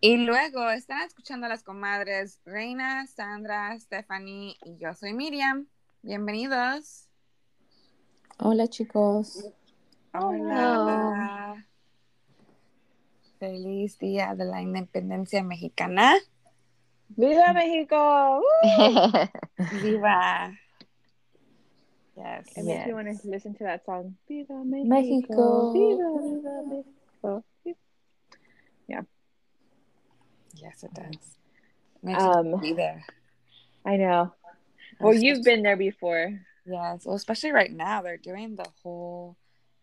Y luego están escuchando a las comadres Reina, Sandra, Stephanie y yo soy Miriam. Bienvenidos. Hola chicos. Hola. Feliz día de la independencia mexicana. ¡Viva México! ¡Viva! Yes. It makes me want to listen to that song. Viva México. Mexico. Viva, viva México. Yes, it does. Makes Um, be there. I know. Well, you've been there before. Yes, well, especially right now, they're doing the whole.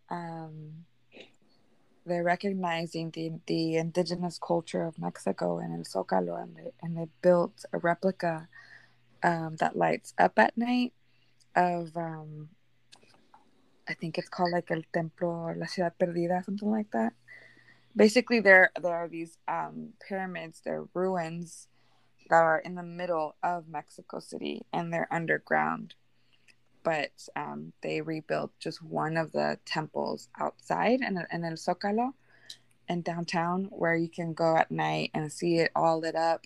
Um, they're recognizing the the indigenous culture of Mexico and El Zócalo, and they and they built a replica um, that lights up at night of um, I think it's called like El Templo or La Ciudad Perdida, something like that. Basically, there there are these um, pyramids, they're ruins that are in the middle of Mexico City, and they're underground. But um, they rebuilt just one of the temples outside in, in El Zócalo in downtown where you can go at night and see it all lit up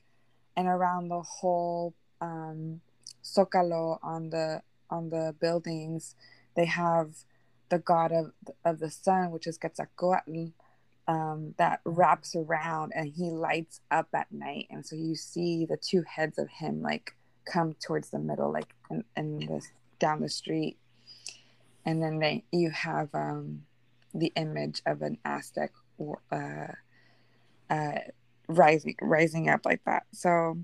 and around the whole um, Zócalo on the on the buildings they have the god of of the sun which is Quetzalcoatl um, that wraps around and he lights up at night. And so you see the two heads of him like come towards the middle like in, in this down the street. And then they you have um, the image of an aztec uh, uh, rising rising up like that. So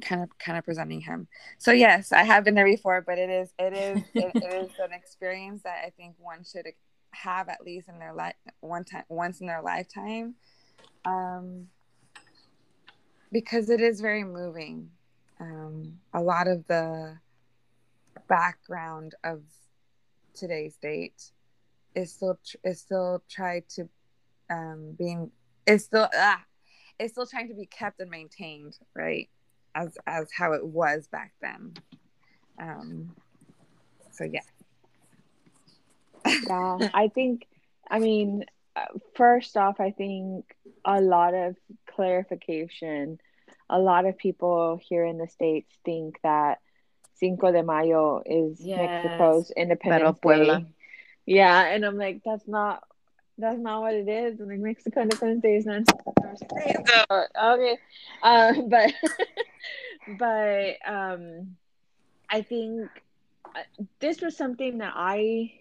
kind of kind of presenting him. So yes i have been there before but it is it is it, it is an experience that i think one should have at least in their life one time once in their lifetime um, because it is very moving. Um, a lot of the background of today's date is still is still tried to um being is still ah, is still trying to be kept and maintained right as as how it was back then. Um so yeah Yeah, I think, I mean, uh, first off, I think a lot of clarification. A lot of people here in the States think that Cinco de Mayo is Yes. Mexico's Independence Day. Yeah, and I'm like, that's not that's not what it is. Like Mexico Independence Day is not okay. Uh, but but um I think uh, this was something that I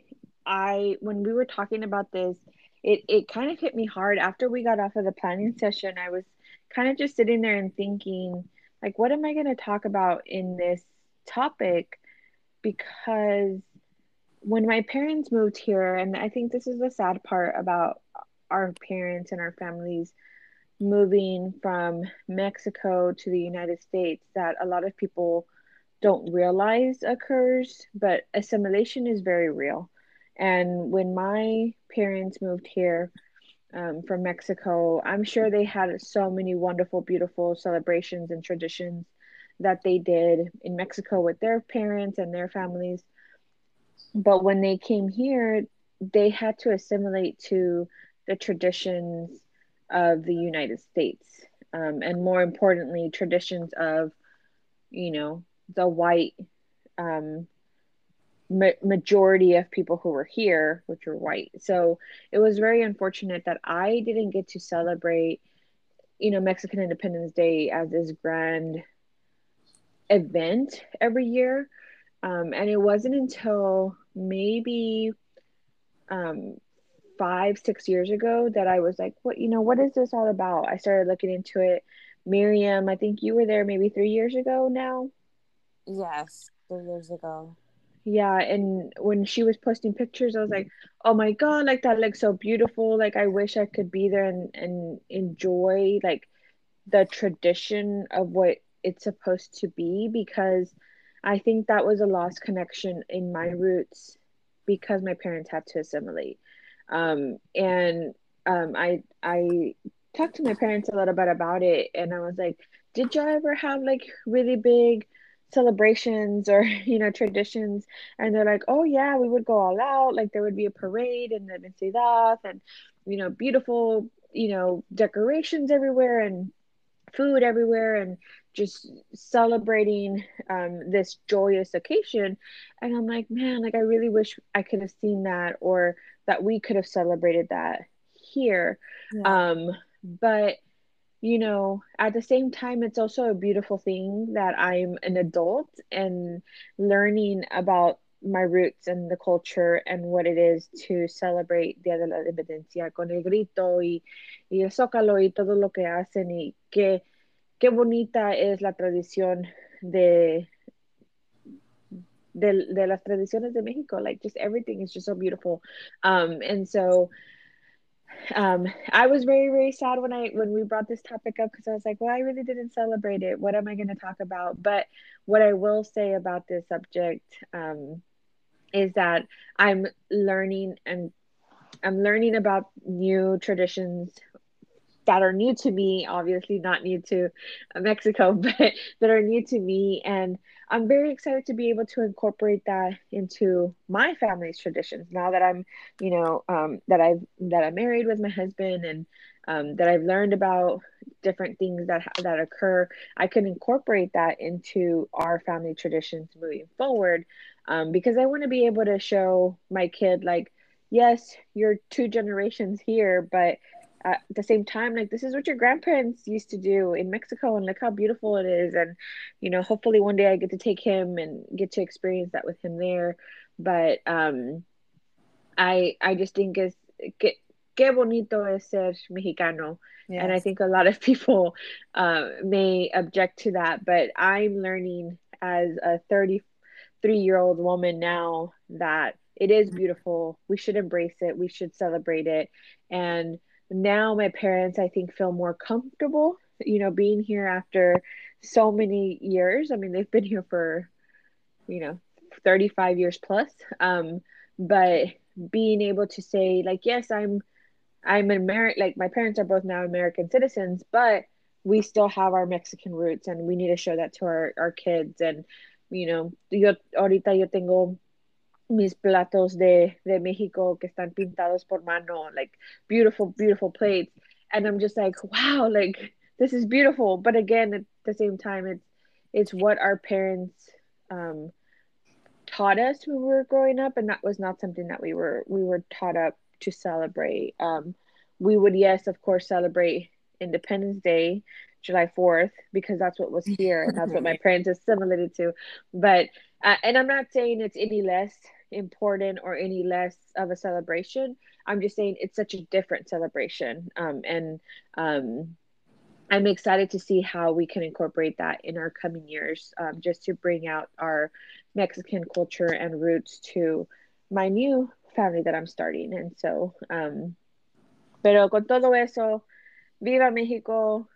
I when we were talking about this, it it kind of hit me hard after we got off of the planning session. I was kind of just sitting there and thinking, like, what am I going to talk about in this topic? Because when my parents moved here, and I think this is the sad part about our parents and our families moving from Mexico to the United States, that a lot of people don't realize occurs, but assimilation is very real. And when my parents moved here um, from Mexico, I'm sure they had so many wonderful, beautiful celebrations and traditions that they did in Mexico with their parents and their families. But when they came here, they had to assimilate to the traditions of the United States. Um, and more importantly, traditions of, you know, the white um, ma- majority of people who were here, which were white. So it was very unfortunate that I didn't get to celebrate, you know, Mexican Independence Day as this grand event every year. Um, and it wasn't until maybe um, five, six years ago that I was like, what, you know, what is this all about? I started looking into it. Miriam, I think you were there maybe three years ago now. yes three years ago Yeah, and when she was posting pictures, I was like, "Oh my God, like that looks so beautiful. Like I wish I could be there and and enjoy like the tradition of what it's supposed to be because I think that was a lost connection in my roots because my parents had to assimilate. Um, and um, I I talked to my parents a little bit about it, and I was like, "Did y'all ever have like really big?" Celebrations or you know traditions and they're like oh yeah we would go all out like there would be a parade and the Ciudad and you know beautiful you know decorations everywhere and food everywhere and just celebrating um, this joyous occasion. And I'm like, man, like I really wish I could have seen that or that we could have celebrated that here. Yeah. Um, but you know, at the same time, it's also a beautiful thing that I'm an adult and learning about my roots and the culture and what it is to celebrate Día de la con el grito y, y el zócalo y todo lo que hacen y qué, qué bonita es la tradición de, de, de las tradiciones de Mexico. Like just everything is just so beautiful. Um, and so um, I was very very sad when I when we brought this topic up because I was like, well, I really didn't celebrate it. What am I going to talk about? But what I will say about this subject um, is that I'm learning and I'm learning about new traditions that are new to me, obviously not new to Mexico, but that are new to me. And I'm very excited to be able to incorporate that into my family's traditions now that I'm, you know, um, that I've that I'm married with my husband and um, that I've learned about different things that that occur. I can incorporate that into our family traditions moving forward um, because I want to be able to show my kid like, yes, you're two generations here, but at the same time like this is what your grandparents used to do in mexico and look how beautiful it is and you know hopefully one day i get to take him and get to experience that with him there. But um i i just think es que qué bonito es ser mexicano. Yes. and i think a lot of people uh, may object to that but i'm learning as a 33 year old woman now that it is beautiful. We should embrace it. We should celebrate it. And now my parents i think feel more comfortable you know being here after so many years. I mean they've been here for you know 35 years plus. Um but being able to say like yes i'm i'm an american like my parents are both now american citizens but we still have our mexican roots and we need to show that to our, our kids. And you know yo ahorita yo tengo mis platos de, de México que están pintados por mano, like beautiful, beautiful plates. And I'm just like, wow, like this is beautiful. But again, at the same time, it's it's what our parents um, taught us when we were growing up, and that was not something that we were we were taught up to celebrate. Um, we would, yes, of course, celebrate Independence Day, July 4th, because that's what was here and that's what my parents assimilated to. But, uh, and I'm not saying it's any less important or any less of a celebration. I'm just saying it's such a different celebration. Um, and um, I'm excited to see how we can incorporate that in our coming years, um, just to bring out our Mexican culture and roots to my new family that I'm starting. And so, um, pero con todo eso, viva México.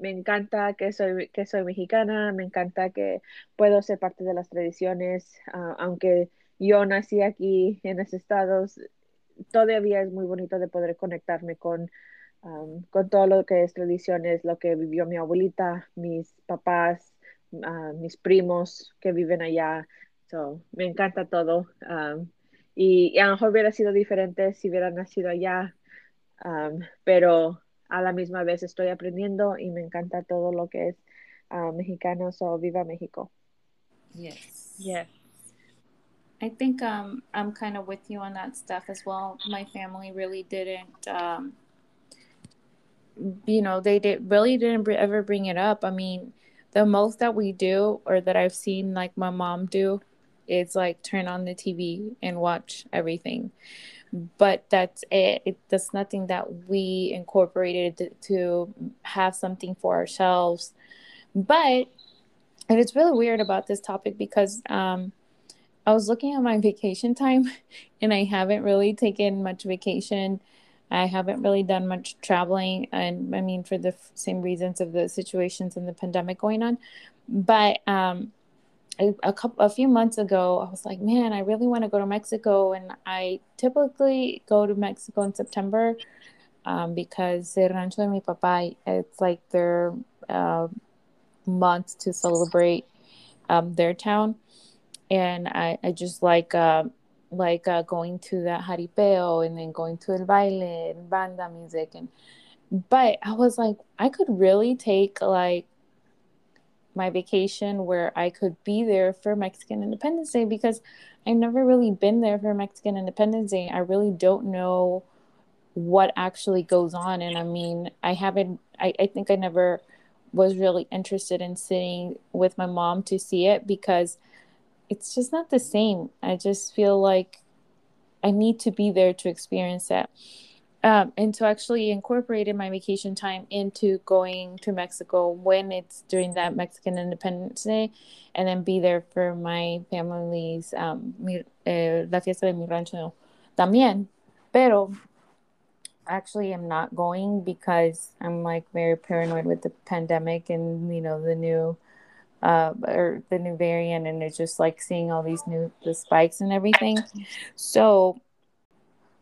Me encanta que soy, que soy mexicana, me encanta que puedo ser parte de las tradiciones, uh, aunque yo nací aquí en los estados, todavía es muy bonito de poder conectarme con, um, con todo lo que es tradiciones, lo que vivió mi abuelita, mis papás, uh, mis primos que viven allá. So, me encanta todo. Um, y, y, a lo mejor hubiera sido diferente si hubiera nacido allá, um, pero a la misma vez estoy aprendiendo y me encanta todo lo que es uh, mexicano. So, viva México. Yes. Yes. I think um, I'm kind of with you on that stuff as well. My family really didn't, um, you know, they did really didn't ever bring it up. I mean, the most that we do, or that I've seen like my mom do, is like turn on the TV and watch everything. But that's it. it that's nothing that we incorporated to, have something for ourselves. But and it's really weird about this topic because um, I was looking at my vacation time and I haven't really taken much vacation. I haven't really done much traveling. And I mean, for the same reasons of the situations and the pandemic going on. But um, a, a couple, a few months ago, I was like, man, I really want to go to Mexico. And I typically go to Mexico in September um, because El Rancho de mi Papá, it's like their uh, month to celebrate um, their town and I, I just like uh, like uh, going to the jaripeo and then going to el baile and banda music and but I was like, I could really take like my vacation where I could be there for Mexican Independence Day because I've never really been there for Mexican Independence Day. I really don't know what actually goes on. And I mean, I haven't, I, I think I never was really interested in sitting with my mom to see it because it's just not the same. I just feel like I need to be there to experience that. Um, and to actually incorporate my vacation time into going to Mexico when it's during that Mexican Independence Day, and then be there for my family's um, mi, eh, la fiesta de mi rancho también. Pero actually I'm not going because I'm like very paranoid with the pandemic and you know the new uh or the new variant and it's just like seeing all these new the spikes and everything. So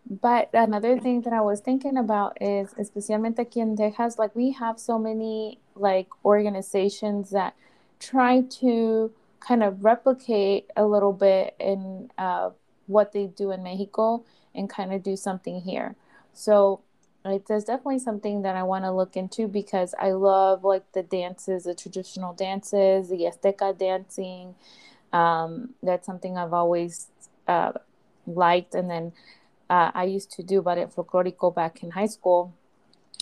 but another thing that I was thinking about is especialmente aquí en Texas like we have so many like organizations that try to kind of replicate a little bit in uh, what they do in Mexico and kind of do something here. So it's definitely something that I want to look into because I love like the dances, the traditional dances, the Azteca dancing. Um, that's something I've always uh, liked. And then uh, I used to do ballet folklorico back in high school.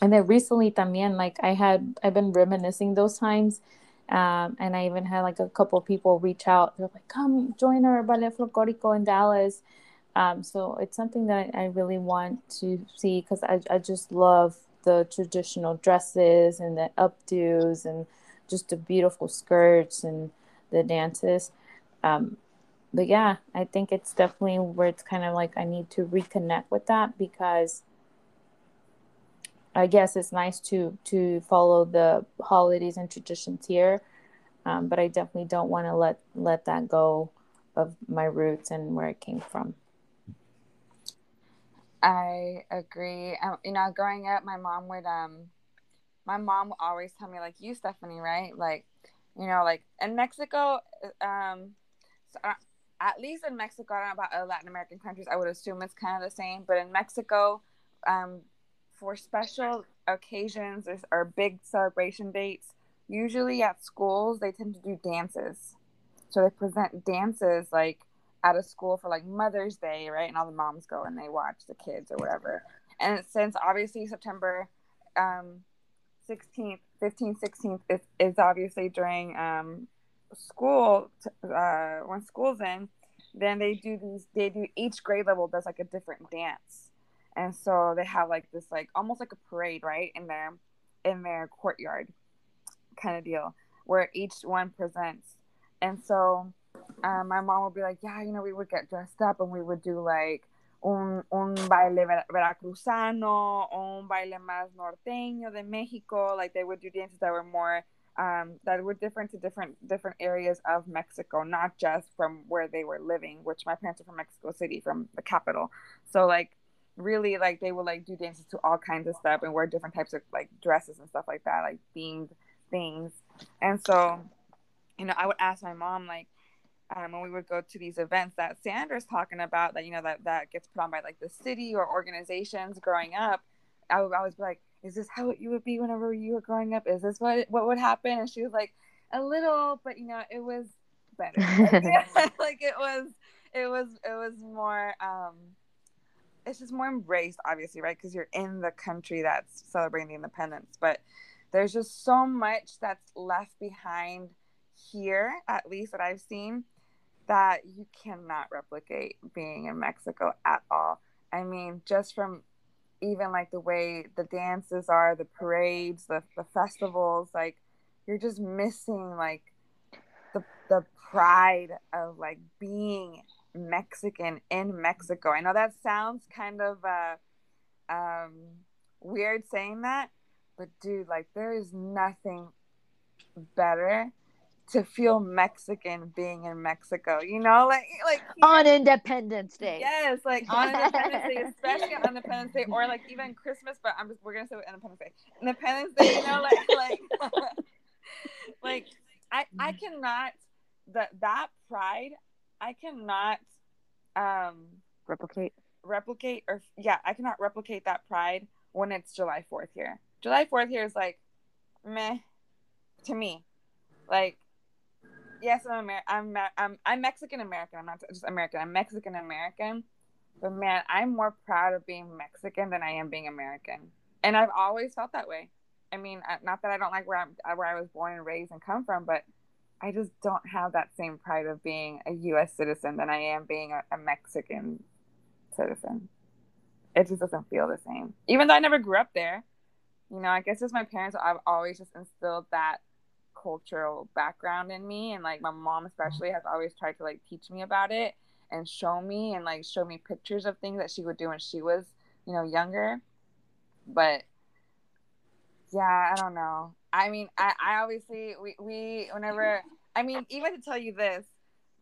And then recently también, like I had, I've been reminiscing those times. Um, and I even had like a couple of people reach out. They're like, come join our ballet folklorico in Dallas. Um, so it's something that I, I really want to see because I, I just love the traditional dresses and the updos and just the beautiful skirts and the dances. Um, but yeah, I think it's definitely where it's kind of like I need to reconnect with that because I guess it's nice to to follow the holidays and traditions here, um, but I definitely don't want to let let that go of my roots and where it came from. I agree. Um, you know, growing up, my mom would um, my mom would always tell me like, "You, Stephanie, right? Like, you know, like in Mexico, um, so, uh, at least in Mexico, I don't know about other Latin American countries. I would assume it's kind of the same, but in Mexico, um, for special occasions or, or big celebration dates, usually at schools they tend to do dances. So they present dances like at of school for like Mother's Day, right? And all the moms go and they watch the kids or whatever. And since obviously September um, 16th, 15th, 16th is, is obviously during um, school, uh, when school's in, then they do these, they do each grade level does like a different dance. And so they have like this, like almost like a parade, right? In their, in their courtyard kind of deal where each one presents. And so um, my mom would be like, yeah, you know, we would get dressed up and we would do like un, un baile veracruzano, un baile más norteño de Mexico. Like they would do dances that were more um, that were different to different different areas of Mexico, not just from where they were living. Which my parents are from Mexico City, from the capital. So like really like they would like do dances to all kinds of stuff and wear different types of like dresses and stuff like that, like themed things. And so, you know, I would ask my mom like um, when we would go to these events that Sandra's talking about that you know that that gets put on by like the city or organizations growing up, I would always be like, "Is this how you would be whenever you were growing up? Is this what what would happen?" And she was like, "A little, but you know, it was better. Like, it was, it was, it was more. um It's just more embraced, obviously, right? Because you're in the country that's celebrating the independence, but there's just so much that's left behind here, at least that I've seen, that you cannot replicate being in Mexico at all. I mean, just from even like the way the dances are, the parades, the, the festivals, like you're just missing like the the pride of like being Mexican in Mexico. I know that sounds kind of uh um weird saying that, but dude, like there is nothing better to feel Mexican being in Mexico, you know, like like on Independence Day. Yes, like on Independence Day, especially on Independence Day, or like even Christmas. But I'm just we're gonna say Independence Day. Independence Day, you know, like like like I I cannot that that pride I cannot um replicate replicate or yeah I cannot replicate that pride when it's July Fourth here July 4th here is like meh to me. Like, yes, I'm Amer- I'm I'm I'm Mexican American. I'm not just American. I'm Mexican American. But man, I'm more proud of being Mexican than I am being American, and I've always felt that way. I mean, not that I don't like where I'm uh, where I was born and raised and come from, but I just don't have that same pride of being a U.S. citizen than I am being a, a Mexican citizen. It just doesn't feel the same, even though I never grew up there you know, I guess just my parents, I've always just instilled that cultural background in me. And like my mom, especially, has always tried to like teach me about it and show me and like show me pictures of things that she would do when she was, you know, younger. But yeah, I don't know. I mean, I, I obviously, we, we, whenever, I mean, even to tell you this,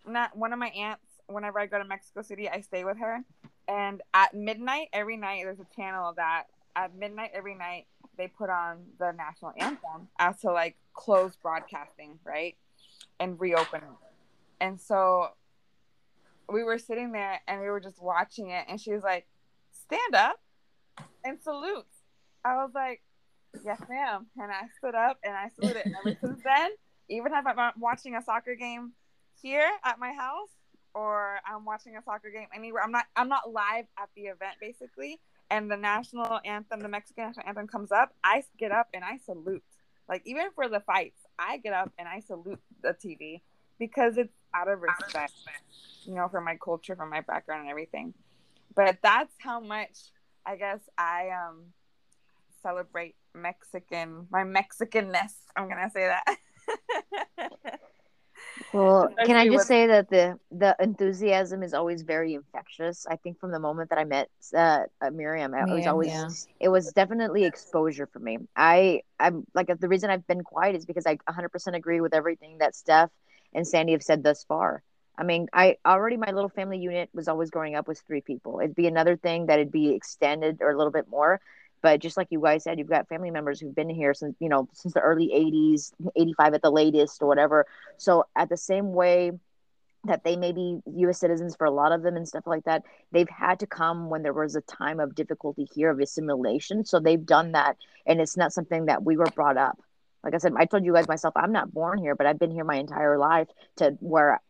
not one of my aunts, whenever I go to Mexico City, I stay with her. And at midnight, every night, there's a channel that at midnight every night they put on the national anthem as to like close broadcasting, right? And reopen. And so we were sitting there and we were just watching it and she was like, Stand up and salute. I was like, Yes, ma'am. And I stood up and I saluted. And ever since then, even if I'm watching a soccer game here at my house or I'm watching a soccer game anywhere, I'm not I'm not live at the event basically and the national anthem, the Mexican national anthem comes up, I get up and I salute. Like even for the fights, I get up and I salute the TV because it's out of respect, you know, for my culture, for my background and everything. But that's how much I guess I um celebrate Mexican my Mexicanness. I'm gonna say that. Well, can I just say that the the enthusiasm is always very infectious. I think from the moment that I met uh, uh Miriam, it was always yeah. it was definitely exposure for me. I I'm like the reason I've been quiet is because I 100% agree with everything that Steph and Sandy have said thus far. I mean, I already my little family unit was always growing up with three people. It'd be another thing that it'd be extended or a little bit more. But just like you guys said, you've got family members who've been here since, you know, since the early 80s, 85 at the latest or whatever. So, at the same way that they may be US citizens for a lot of them and stuff like that, they've had to come when there was a time of difficulty here of assimilation. So, they've done that. And it's not something that we were brought up. Like I said, I told you guys myself, I'm not born here, but I've been here my entire life to where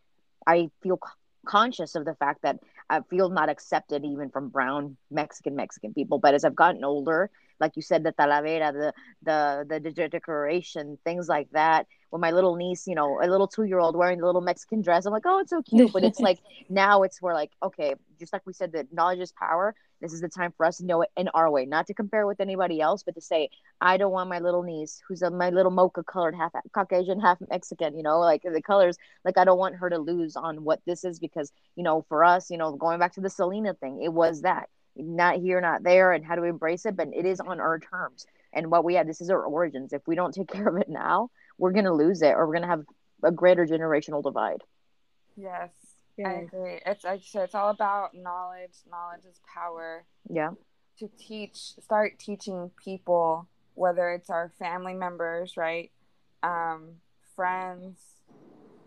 I feel conscious of the fact that I feel not accepted even from brown Mexican Mexican people. But as I've gotten older, like you said, the talavera, the the the decoration, things like that. When my little niece, you know, a little two year old wearing a little Mexican dress, I'm like, oh, it's so cute. But it's like now it's where like, okay, just like we said, that knowledge is power. This is the time for us to know it in our way, not to compare with anybody else, but to say, I don't want my little niece, who's a, my little mocha colored, half Caucasian, half Mexican, you know, like the colors, like I don't want her to lose on what this is because, you know, for us, you know, going back to the Selena thing, it was that not here, not there, and how to embrace it, but it is on our terms. And what we have, this is our origins. If we don't take care of it now, we're going to lose it or we're going to have a greater generational divide. Yes. Yeah. I agree. It's like so it's all about knowledge. Knowledge is power. Yeah. To teach, start teaching people, whether it's our family members, right, um, friends,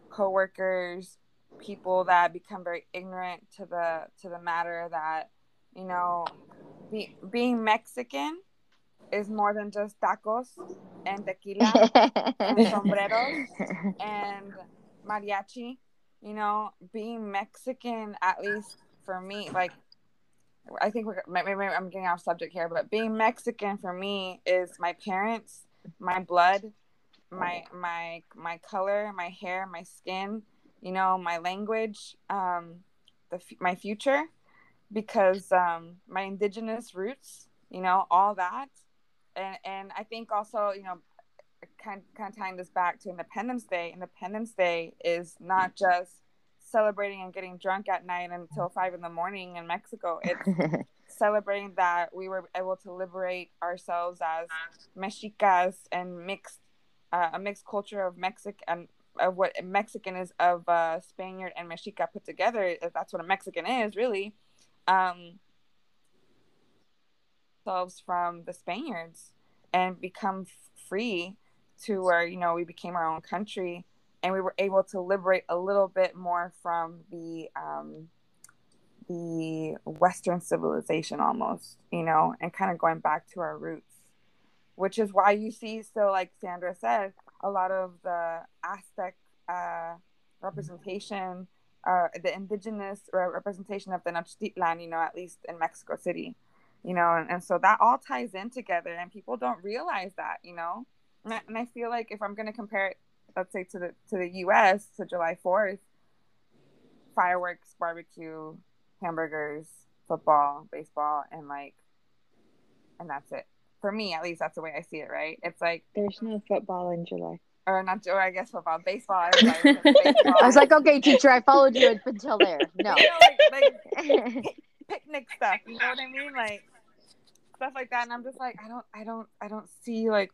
coworkers, people that become very ignorant to the to the matter that you know, be, being Mexican is more than just tacos and tequila and sombreros and mariachi you know, being Mexican, at least for me, like, I think we're maybe I'm getting off subject here, but being Mexican for me is my parents, my blood, my my my color, my hair, my skin, you know, my language, um, the my future, because um, my indigenous roots, you know, all that, and and I think also, you know, kind kind of tying this back to Independence Day. Independence Day is not just celebrating and getting drunk at night until five in the morning in Mexico. It's celebrating that we were able to liberate ourselves as Mexicas and mixed uh, a mixed culture of Mexican of what Mexican is of uh, Spaniard and Mexica put together. That's what a Mexican is, really. Um, ourselves from the Spaniards and become free to where you know we became our own country and we were able to liberate a little bit more from the um, the Western civilization almost, you know, and kind of going back to our roots. which is why you see so like Sandra said, a lot of the Aztec uh, representation, uh, the indigenous representation of the Tenochtitlan, you know, at least in Mexico City, you know, and, and so that all ties in together, and people don't realize that, you know, and I, and I feel like if I'm going to compare it, let's say to the to the U.S. to July Fourth, fireworks, barbecue, hamburgers, football, baseball, and like, and that's it. For me, at least, that's the way I see it. Right? It's like there's no football in July. Or not, or I guess football, baseball. baseball. I was like, okay, teacher, I followed you until there. No, you know, like, like picnic stuff. You know what I mean? Like stuff like that. And I'm just like, I don't, I don't, I don't see like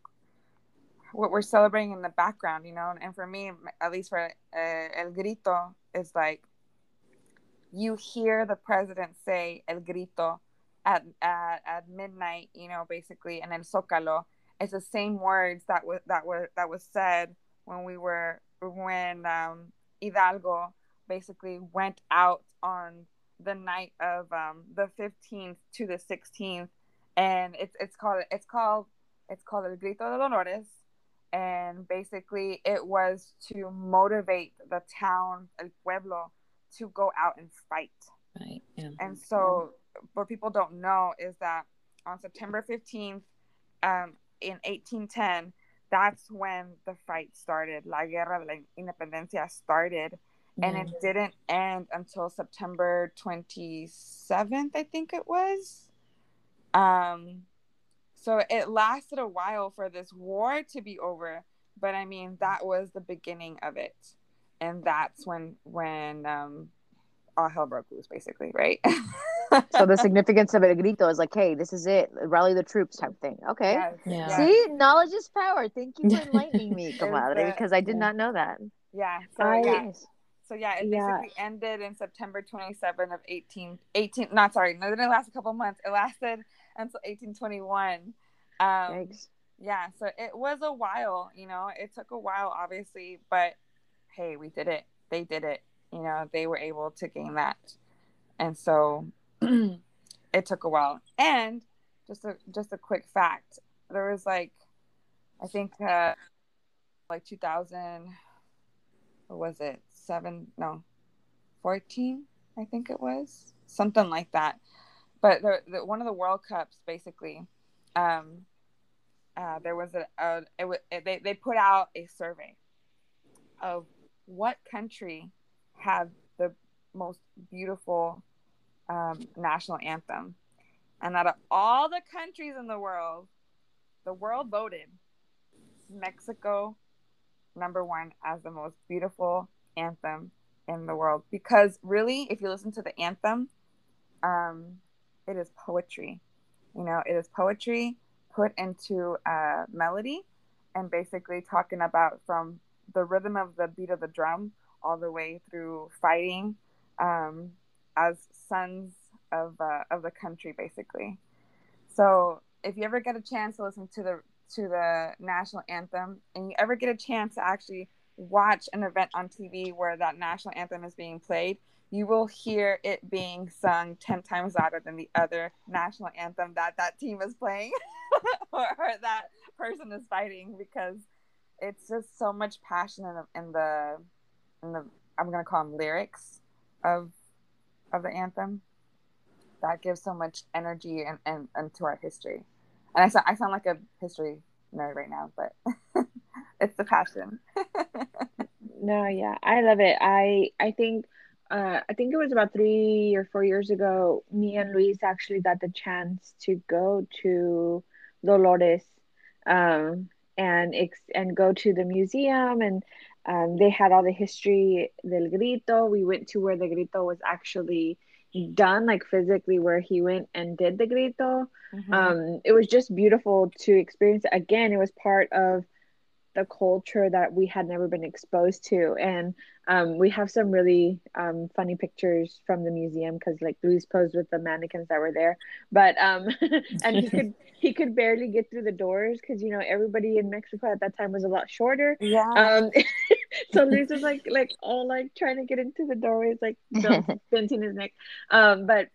what we're celebrating in the background, you know. And, for me, at least for uh, El Grito, it's like you hear the president say El Grito at, at, at midnight, you know, basically, and then Zócalo. It's the same words that was that were that was said when we were when um, Hidalgo basically went out on the night of um, the 15th to the 16th, and it's it's called it's called it's called El Grito de Dolores, and basically it was to motivate the town el pueblo to go out and fight. Right yeah. and so what people don't know is that on september 15th um, in 1810 that's when the fight started. La guerra de la independencia started. Yeah. and it didn't end until september 27th i think it was um so it lasted a while for this war to be over, but I mean that was the beginning of it, and that's when when um, all hell broke loose, basically, right? so the significance of it, grito, is like, hey, this is it, rally the troops type thing. Okay. Yes. Yeah. See, knowledge is power. Thank you for enlightening me, comadre, because I did not know that. Yeah. So I, yeah. So yeah, it yeah. basically ended in September 27 of 18, 18 not sorry, no, it didn't last a couple months. It lasted until 1821. Um, yeah, so it was a while, you know, it took a while, obviously, but hey, we did it. They did it. You know, they were able to gain that. And so it took a while. And just a just a quick fact, there was like I think uh like 2000 what was it? 7 no 14 I think it was something like that. But the, the, one of the World Cups, basically, um, uh, there was a, a it, it, they they put out a survey of what country had the most beautiful um, national anthem, and out of all the countries in the world, the world voted Mexico number one as the most beautiful anthem in the world because really, if you listen to the anthem, um, it is poetry. You know, it is poetry put into a melody and basically talking about from the rhythm of the beat of the drum all the way through fighting um, as sons of, uh, of the country, basically. So if you ever get a chance to listen to the to the national anthem and you ever get a chance to actually watch an event on TV where that national anthem is being played, you will hear it being sung 10 times louder than the other national anthem that that team is playing or, or, that person is fighting because it's just so much passion in, in the in the i'm going to call them lyrics of of the anthem that gives so much energy and, and, and to our history. And I, sound, I sound like a history nerd right now but it's the passion no yeah i love it i i think uh, I think it was about three or four years ago, me and Luis actually got the chance to go to Dolores um, and ex- and go to the museum and um, they had all the history del grito. We went to where the grito was actually done, like physically where he went and did the grito. Mm-hmm. Um, it was just beautiful to experience. Again, it was part of the culture that we had never been exposed to. And um, we have some really um, funny pictures from the museum because like Luis posed with the mannequins that were there. But um, and he could he could barely get through the doors because you know everybody in Mexico at that time was a lot shorter. Yeah. Um, so Luis was like like all like trying to get into the doorways like bending his neck. Um, but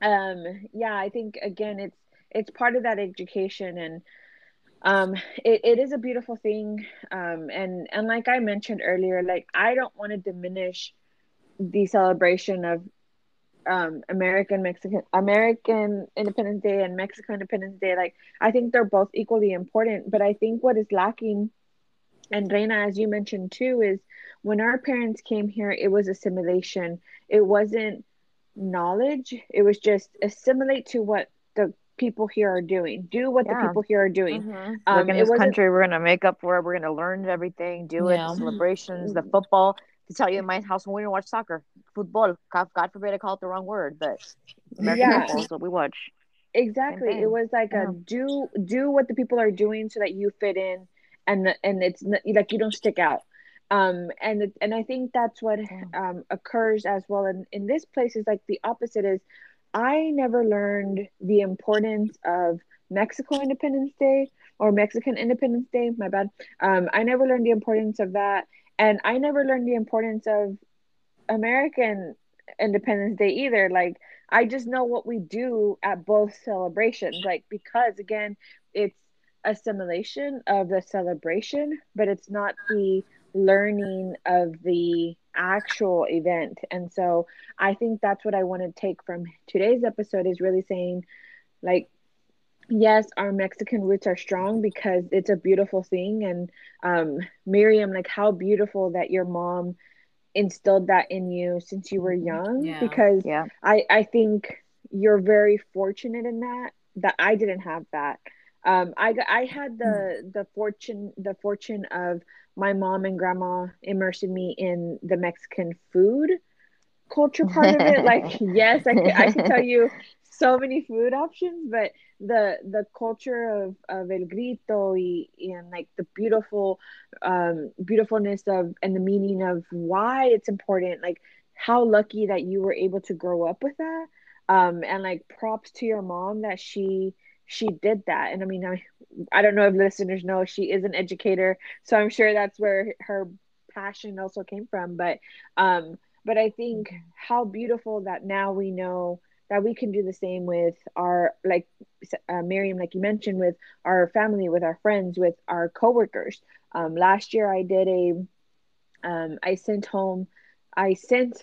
um, yeah I think again it's it's part of that education and um it, it is a beautiful thing um and and like i mentioned earlier like i don't want to diminish the celebration of um american mexican american independence day and mexico independence day. Like i think they're both equally important but i think what is lacking and reina as you mentioned too is when our parents came here it was assimilation. It wasn't knowledge. It was just assimilate to what people here are doing. Do what yeah. the people here are doing. Mm-hmm. Um, like in this country, we're gonna make up for it. We're gonna learn everything. Do yeah. it. The celebrations, the football. To tell you, in my house, when we don't watch soccer, football. God, God forbid I call it the wrong word, but American yeah. football is what we watch. Exactly. It was like yeah. a do do what the people are doing so that you fit in, and and it's like you don't stick out. Um, and and I think that's what um, occurs as well in, in this place is like the opposite is I never learned the importance of Mexico Independence Day or Mexican Independence Day. My bad. Um, I never learned the importance of that, and I never learned the importance of American Independence Day either. Like I just know what we do at both celebrations. Like because again, it's assimilation of the celebration, but it's not the learning of the actual event. And so I think that's what I want to take from today's episode is really saying like yes, our Mexican roots are strong because it's a beautiful thing and um Miriam like how beautiful that your mom instilled that in you since you were young yeah. because yeah. I I think you're very fortunate in that that I didn't have that. Um I I had the the fortune the fortune of my mom and grandma immersing me in the Mexican food culture part of it. Like, yes, I can, I can tell you so many food options, but the the culture of, of el grito y, and like the beautiful um, beautifulness of and the meaning of why it's important, like how lucky that you were able to grow up with that. Um, and like props to your mom that she she did that. And I mean, I, I don't know if listeners know she is an educator, so I'm sure that's where her passion also came from. But um, but I think how beautiful that now we know that we can do the same with our like uh, Miriam, like you mentioned, with our family, with our friends, with our coworkers. Um, last year I did a, um, I sent home, I sent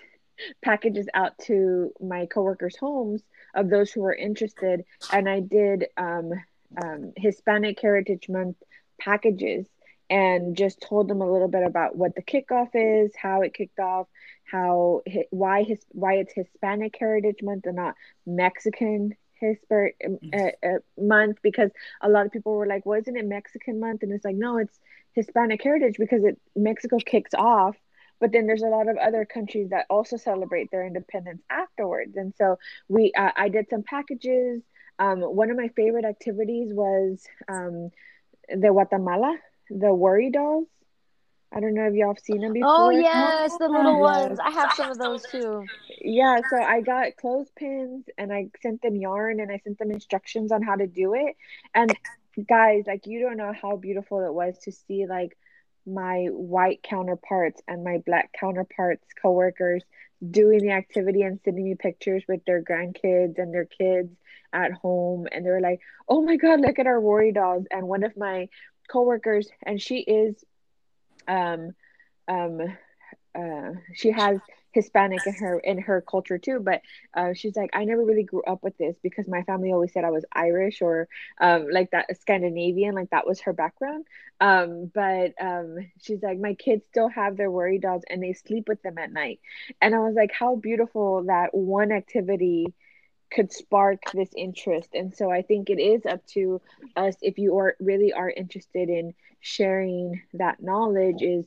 packages out to my coworkers' homes of those who were interested, and I did um, um, Hispanic Heritage Month packages and just told them a little bit about what the kickoff is, how it kicked off, how why his why it's Hispanic Heritage Month and not Mexican Hispanic uh, uh, month because a lot of people were like, "Well, isn't it Mexican month?" And it's like, no, it's Hispanic Heritage because it Mexico kicks off but then there's a lot of other countries that also celebrate their independence afterwards and so we uh, i did some packages um, one of my favorite activities was um, the guatemala the worry dolls I don't know if y'all have seen them before. Oh yes, the little ones. I have some of those too. Yeah, so I got clothespins and I sent them yarn and I sent them instructions on how to do it. And guys, like you don't know how beautiful it was to see like my white counterparts and my black counterparts coworkers doing the activity and sending me pictures with their grandkids and their kids at home. And they were like oh my god look at our worry dolls and one of my coworkers and she is um um uh she has Hispanic in her in her culture too. But uh, she's like, I never really grew up with this because my family always said I was Irish or um, like that Scandinavian, like that was her background. Um, but um, she's like, my kids still have their worry dolls and they sleep with them at night. And I was like, how beautiful that one activity could spark this interest and so i think it is up to us if you are really are interested in sharing that knowledge is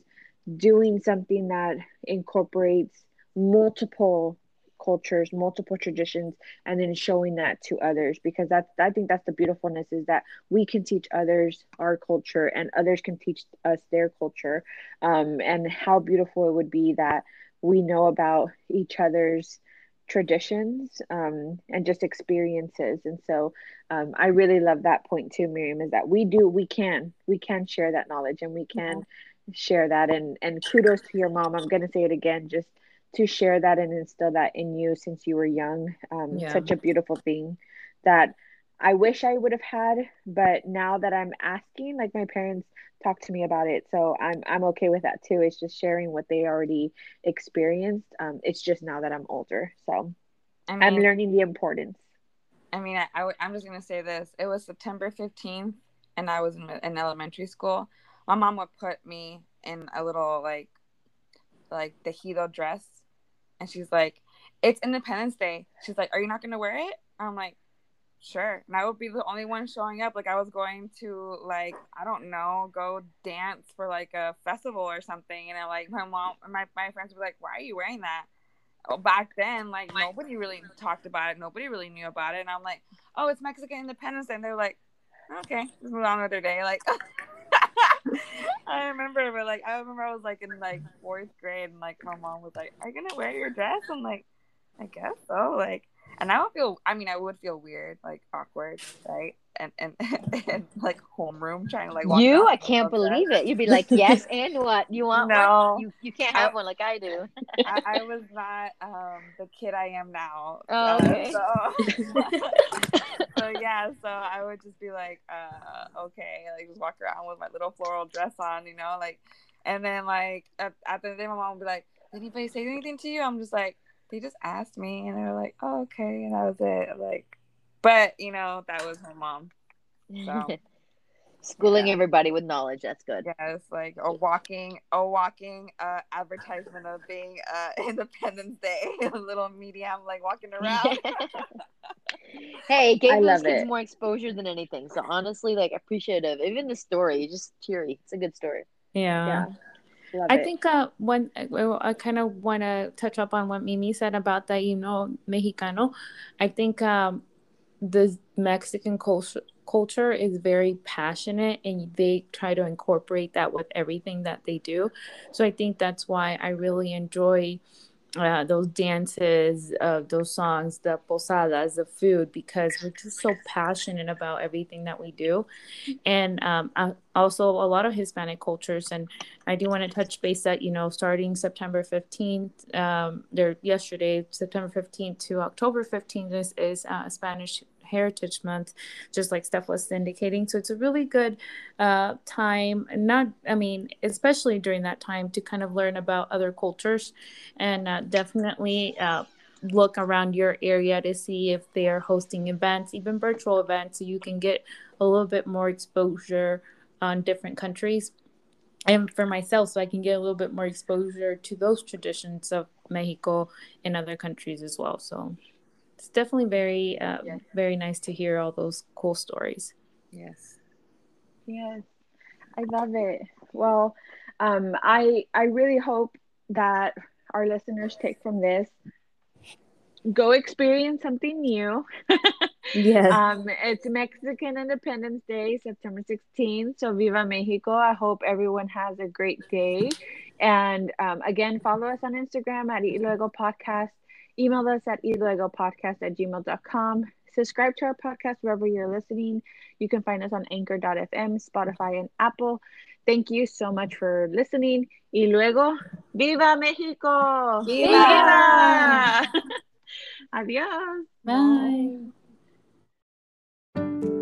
doing something that incorporates multiple cultures multiple traditions and then showing that to others because that's i think that's the beautifulness is that we can teach others our culture and others can teach us their culture um, and how beautiful it would be that we know about each other's traditions um, and just experiences. And so um, i really love that point too miriam is that we do we can we can share that knowledge and we can yeah. share that. And and kudos to your mom. I'm going to say it again just to share that and instill that in you since you were young. Um, yeah. Such a beautiful thing that I wish I would have had, but now that I'm asking, like my parents talk to me about it, so I'm I'm okay with that too. It's just sharing what they already experienced. Um, it's just now that I'm older, so I am learning the importance. I mean, I, I I'm just gonna say this. It was September 15th, and I was in, in elementary school. My mom would put me in a little like like the Hito dress, and she's like, "It's Independence Day." She's like, "Are you not gonna wear it?" I'm like, sure. And i would be the only one showing up. Like i was going to like i don't know go dance for like a festival or something. And I, like my mom my, my friends were like why are you wearing that? Oh, back then like nobody really talked about it. Nobody really knew about it. And i'm like oh it's mexican independence day. And they're like okay just move on with day. Like I remember, but like I remember I was like in like fourth grade, and like my mom was like, "Are you gonna wear your dress?" I'm like, "I guess so." Like and I would feel I mean I would feel weird, like awkward, right? And and, and like homeroom trying to like You I can't believe that. it. You'd be like, Yes, and what? You want no, one? You you can't have I, one like I do. I, I, was not um the kid I am now. Oh, okay. Uh, so, so yeah, so I would just be like, uh, okay, like just walk around with my little floral dress on, you know, like and then like at, at the end of the day my mom would be like, Did anybody say anything to you? I'm just like they just asked me and they were like, oh, okay. And that was it. Like, but you know, that was her mom. So. Schooling yeah. everybody with knowledge. That's good. Yes, like a walking, a walking uh, advertisement of being uh, Independence Day. a little medium, like walking around. hey, it gave those kids it. more exposure than anything. So honestly, like appreciative. Even the story, just cheery. It's a good story. Yeah. yeah. Love I it. think uh, one I kind of want to touch up on what Mimi said about the you know Mexicano. I think um, the Mexican culture culture is very passionate and they try to incorporate that with everything that they do. So I think that's why I really enjoy uh, those dances, uh, those songs, the posadas, the food, because we're just so passionate about everything that we do. And um, also a lot of Hispanic cultures. And I do want to touch base that, you know, starting September 15th, um, there yesterday, September 15th to October 15th is, is uh, Spanish Heritage Month, just like Steph was indicating. So it's a really good uh, time, not, I mean, especially during that time to kind of learn about other cultures and uh, definitely uh, look around your area to see if they are hosting events, even virtual events, so you can get a little bit more exposure on different countries. And for myself, so I can get a little bit more exposure to those traditions of Mexico and other countries as well. So it's definitely very uh, yeah. very nice to hear all those cool stories. Yes. Yes. I love it. Well um, i i really hope that our listeners take from this go experience something new. Yes. Um it's mexican independence day september 16th so viva mexico. I hope everyone has a great day. And um, again follow us on instagram at Y Luego podcast Email us at elegopodcast at gmail.com. Subscribe to our podcast wherever you're listening. You can find us on anchor.fm, Spotify, and Apple. Thank you so much for listening. Y luego, ¡Viva México! ¡Viva! Viva! Adiós. Bye. Bye.